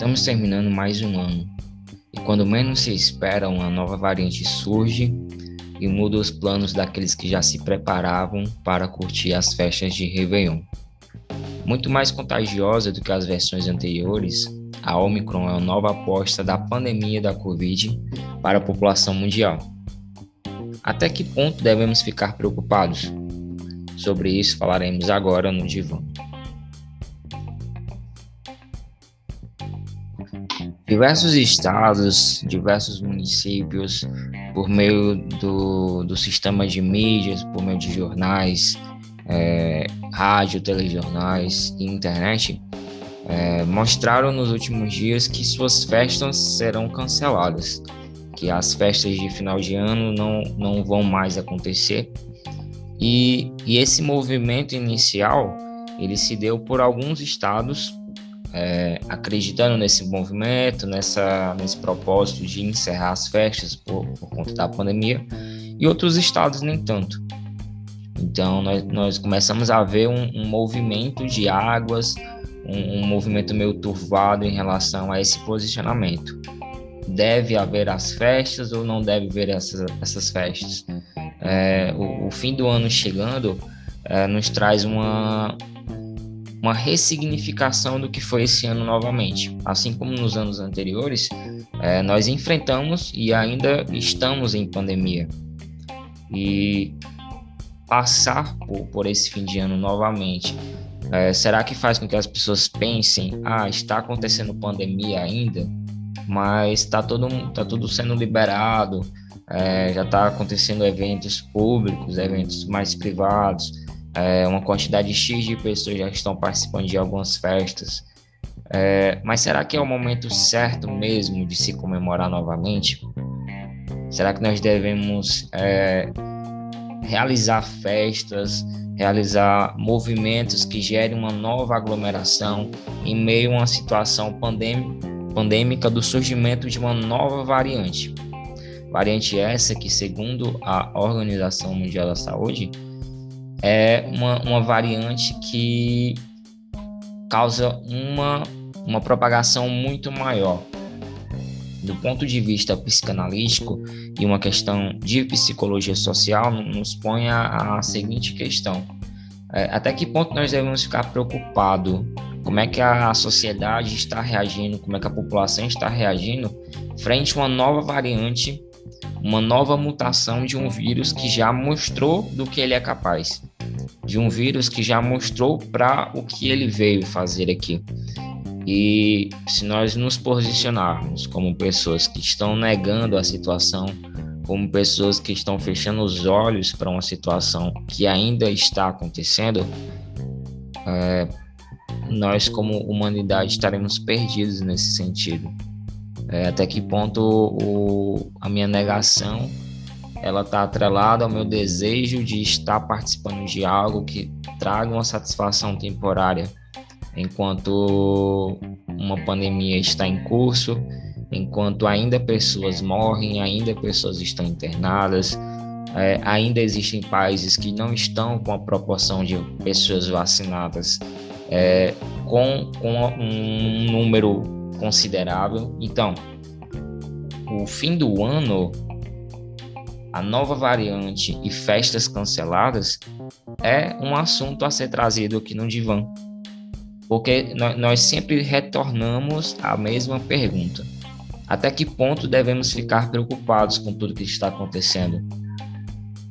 Estamos terminando mais um ano e quando menos se espera, uma nova variante surge e muda os planos daqueles que já se preparavam para curtir as festas de Réveillon. Muito mais contagiosa do que as versões anteriores, a Omicron é a nova aposta da pandemia da Covid para a população mundial. Até que ponto devemos ficar preocupados? Sobre isso falaremos agora no Divã. Diversos estados, diversos municípios, por meio do, do sistema de mídias, por meio de jornais, é, rádio, telejornais e internet, é, mostraram nos últimos dias que suas festas serão canceladas, que as festas de final de ano não, não vão mais acontecer. E, e esse movimento inicial ele se deu por alguns estados é, acreditando nesse movimento, nessa, nesse propósito de encerrar as festas por, por conta da pandemia, e outros estados nem tanto. Então, nós, nós começamos a ver um, um movimento de águas, um, um, movimento meio turvado em relação a esse posicionamento. Deve haver as festas ou não deve haver essas, essas festas? É, o, o, fim do ano chegando é, nos traz uma, uma ressignificação do que foi esse ano novamente. Assim como nos anos anteriores, é, nós enfrentamos e ainda estamos em pandemia. E passar por, por esse fim de ano novamente, é, será que faz com que as pessoas pensem, ah, está acontecendo pandemia ainda, mas está todo, tá tudo sendo liberado, é, já está acontecendo eventos públicos, eventos mais privados, é, uma quantidade X de pessoas já estão participando de algumas festas. É, mas será que é o momento certo mesmo de se comemorar novamente? Será que nós devemos é, realizar festas, realizar movimentos que gerem uma nova aglomeração em meio a uma situação pandêmica do surgimento de uma nova variante? Variante essa que, segundo a Organização Mundial da Saúde, é uma, uma variante que causa uma, uma propagação muito maior. Do ponto de vista psicanalítico e uma questão de psicologia social, nos põe a, a seguinte questão: é, até que ponto nós devemos ficar preocupados? Como é que a sociedade está reagindo? Como é que a população está reagindo frente a uma nova variante, uma nova mutação de um vírus que já mostrou do que ele é capaz? De um vírus que já mostrou para o que ele veio fazer aqui. E se nós nos posicionarmos como pessoas que estão negando a situação, como pessoas que estão fechando os olhos para uma situação que ainda está acontecendo, é, nós, como humanidade, estaremos perdidos nesse sentido. É, até que ponto o, a minha negação ela está atrelada ao meu desejo de estar participando de algo que traga uma satisfação temporária, enquanto uma pandemia está em curso, enquanto ainda pessoas morrem, ainda pessoas estão internadas, é, ainda existem países que não estão com a proporção de pessoas vacinadas é, com, com um número considerável. Então, o fim do ano a nova variante e festas canceladas é um assunto a ser trazido aqui no divã, porque nós sempre retornamos à mesma pergunta: até que ponto devemos ficar preocupados com tudo que está acontecendo?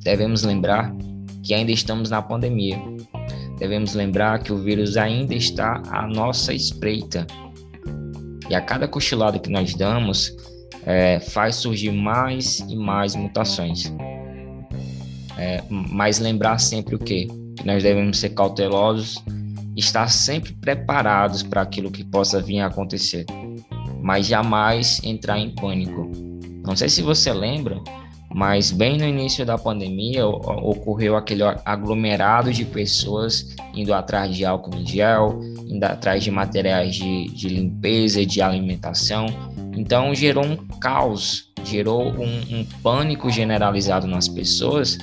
Devemos lembrar que ainda estamos na pandemia. Devemos lembrar que o vírus ainda está à nossa espreita. E a cada cochilada que nós damos, é, faz surgir mais e mais mutações. É, mas lembrar sempre o quê? Que nós devemos ser cautelosos, estar sempre preparados para aquilo que possa vir a acontecer, mas jamais entrar em pânico. Não sei se você lembra, mas bem no início da pandemia ocorreu aquele aglomerado de pessoas indo atrás de álcool em gel, indo atrás de materiais de, de limpeza, de alimentação, então gerou um caos, gerou um, um pânico generalizado nas pessoas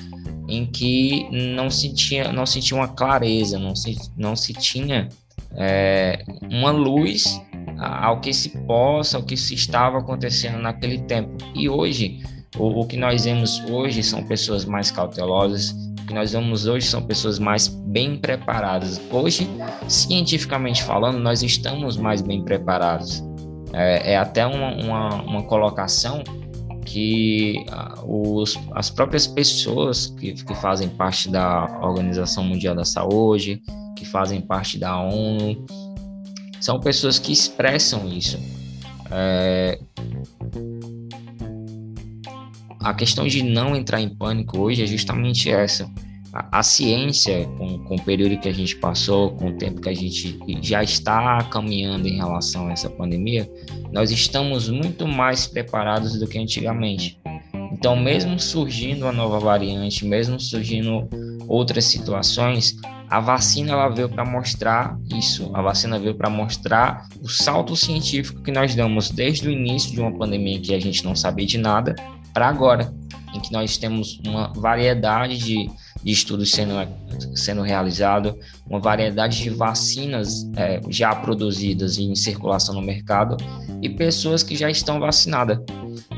em que não se tinha, não se tinha uma clareza, não se, não se tinha é, uma luz ao que se possa, ao que se estava acontecendo naquele tempo. E hoje, o, o que nós vemos hoje são pessoas mais cautelosas, o que nós vemos hoje são pessoas mais bem preparadas. Hoje, cientificamente falando, nós estamos mais bem preparados. É, é até uma, uma, uma, colocação que os, as próprias pessoas que, que fazem parte da Organização Mundial da Saúde, que fazem parte da ONU, são pessoas que expressam isso. É... A questão de não entrar em pânico hoje é justamente essa. A, a ciência, com, com o período que a gente passou, com o tempo que a gente já está caminhando em relação a essa pandemia, nós estamos muito mais preparados do que antigamente. Então, mesmo surgindo uma nova variante, mesmo surgindo outras situações, a vacina ela veio para mostrar isso. A vacina veio para mostrar o salto científico que nós damos desde o início de uma pandemia que a gente não sabia de nada para agora, em que nós temos uma variedade de, de estudos sendo, sendo realizado, uma variedade de vacinas é, já produzidas e em circulação no mercado e pessoas que já estão vacinadas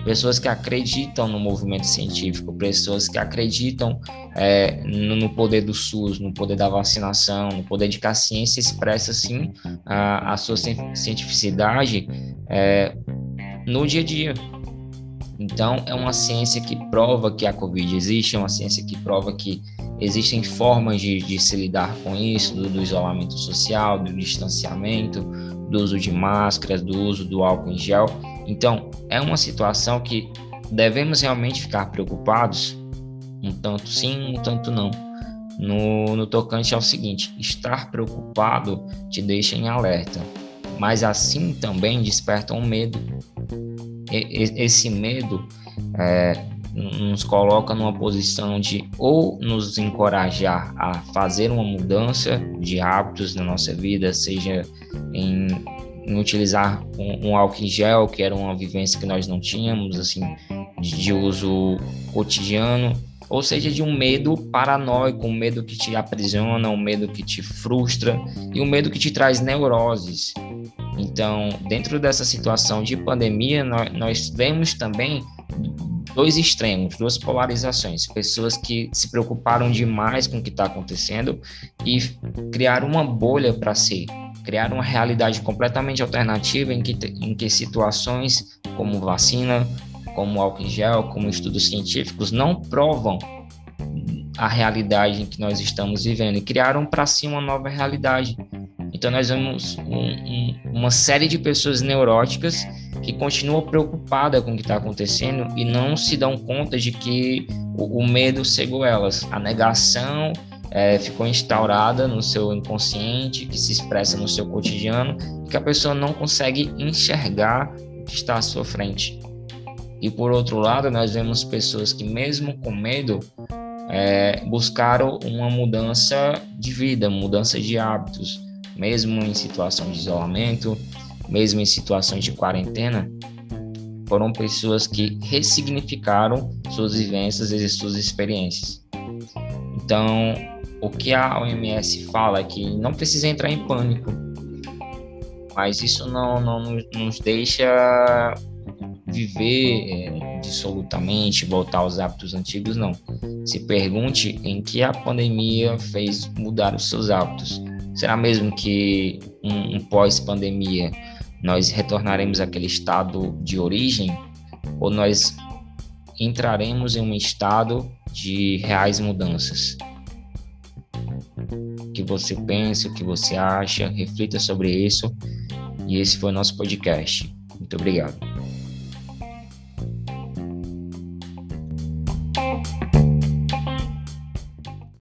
pessoas que acreditam no movimento científico, pessoas que acreditam é, no, no, poder do SUS, no poder da vacinação, no poder de que a ciência expressa, sim, a, a sua cientificidade é, no dia a dia. Então, é uma ciência que prova que a Covid existe, é uma ciência que prova que existem formas de, de se lidar com isso, do, do isolamento social, do distanciamento, do uso de máscaras, do uso do álcool em gel. Então, é uma situação que devemos realmente ficar preocupados, um tanto sim, um tanto não. No, no tocante ao seguinte: estar preocupado te deixa em alerta, mas assim também desperta um medo. Esse medo é, nos coloca numa posição de ou nos encorajar a fazer uma mudança de hábitos na nossa vida, seja em em utilizar um, um, álcool em gel, que era uma vivência que nós não tínhamos, assim, de, de uso cotidiano, ou seja, de um medo paranoico, um medo que te aprisiona, um medo que te frustra e um medo que te traz neuroses. Então, dentro dessa situação de pandemia, nós, nós vemos também dois extremos, duas polarizações. Pessoas que se preocuparam demais com o que está acontecendo e criaram uma bolha para si criar uma realidade completamente alternativa em que, em que situações como vacina, como álcool em gel, como estudos científicos não provam a realidade em que nós estamos vivendo e criaram para si uma nova realidade. Então nós vemos um, um, uma série de pessoas neuróticas que continuam preocupadas com o que está acontecendo e não se dão conta de que o, o medo cegou elas, a negação é, ficou instaurada no seu inconsciente, que se expressa no seu cotidiano, que a pessoa não consegue enxergar o que está à sua frente. E por outro lado, nós vemos pessoas que, mesmo com medo, é, buscaram uma mudança de vida, mudança de hábitos, mesmo em situação de isolamento, mesmo em situações de quarentena, foram pessoas que ressignificaram suas vivências e suas experiências. Então, o que a OMS fala é que não precisa entrar em pânico, mas isso não, não nos deixa viver é, dissolutamente, voltar aos hábitos antigos, não. Se pergunte em que a pandemia fez mudar os seus hábitos. Será mesmo que um, um pós-pandemia nós retornaremos àquele estado de origem ou nós entraremos em um estado de reais mudanças? que você pensa, o que você acha, reflita sobre isso. E esse foi o nosso podcast. Muito obrigado.